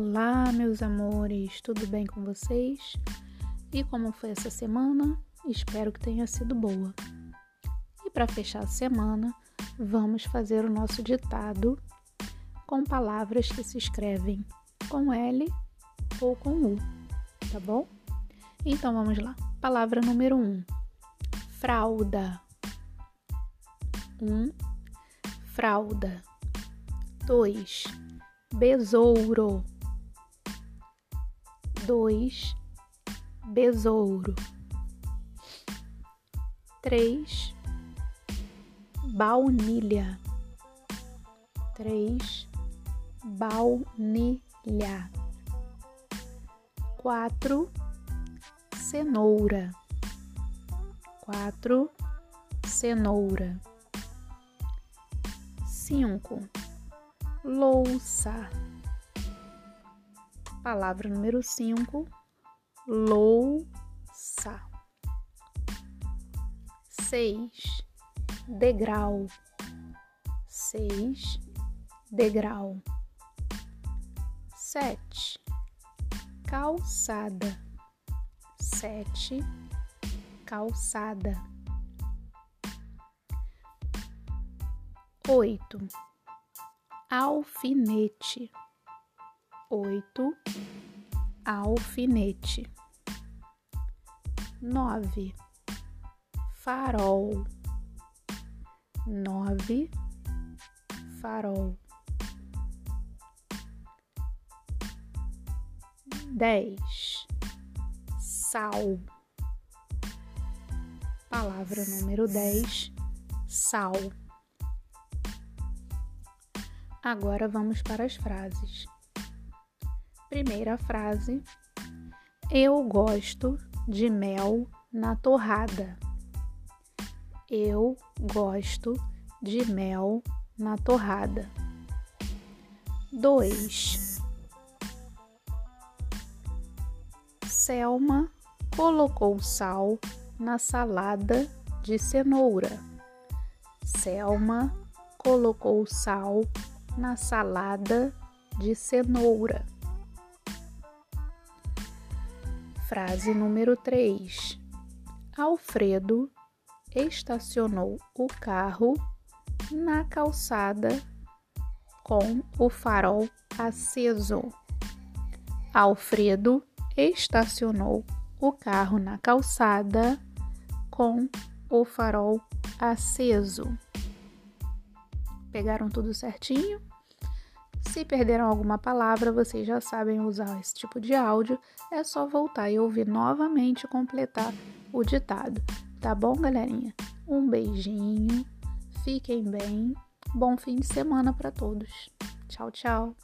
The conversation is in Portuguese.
Olá, meus amores, tudo bem com vocês? E como foi essa semana? Espero que tenha sido boa. E para fechar a semana, vamos fazer o nosso ditado com palavras que se escrevem com L ou com U, tá bom? Então vamos lá. Palavra número 1: um, fralda. 1. Um, fralda. 2. Besouro dois, besouro, três, baunilha, três, baunilha, quatro, cenoura, quatro, cenoura, cinco, louça Palavra número 5, louça. 6. Degrau. 6. Degrau. 7. Calçada. 7. Calçada. 8. Alfinete oito, alfinete, nove, farol, nove, farol, dez, sal. Palavra número dez, sal. Agora vamos para as frases. Primeira frase: Eu gosto de mel na torrada. Eu gosto de mel na torrada. 2. Selma colocou sal na salada de cenoura. Selma colocou sal na salada de cenoura. Frase número 3. Alfredo estacionou o carro na calçada com o farol aceso. Alfredo estacionou o carro na calçada com o farol aceso. Pegaram tudo certinho? Se perderam alguma palavra, vocês já sabem usar esse tipo de áudio, é só voltar e ouvir novamente e completar o ditado. Tá bom, galerinha? Um beijinho, fiquem bem, bom fim de semana para todos. Tchau, tchau.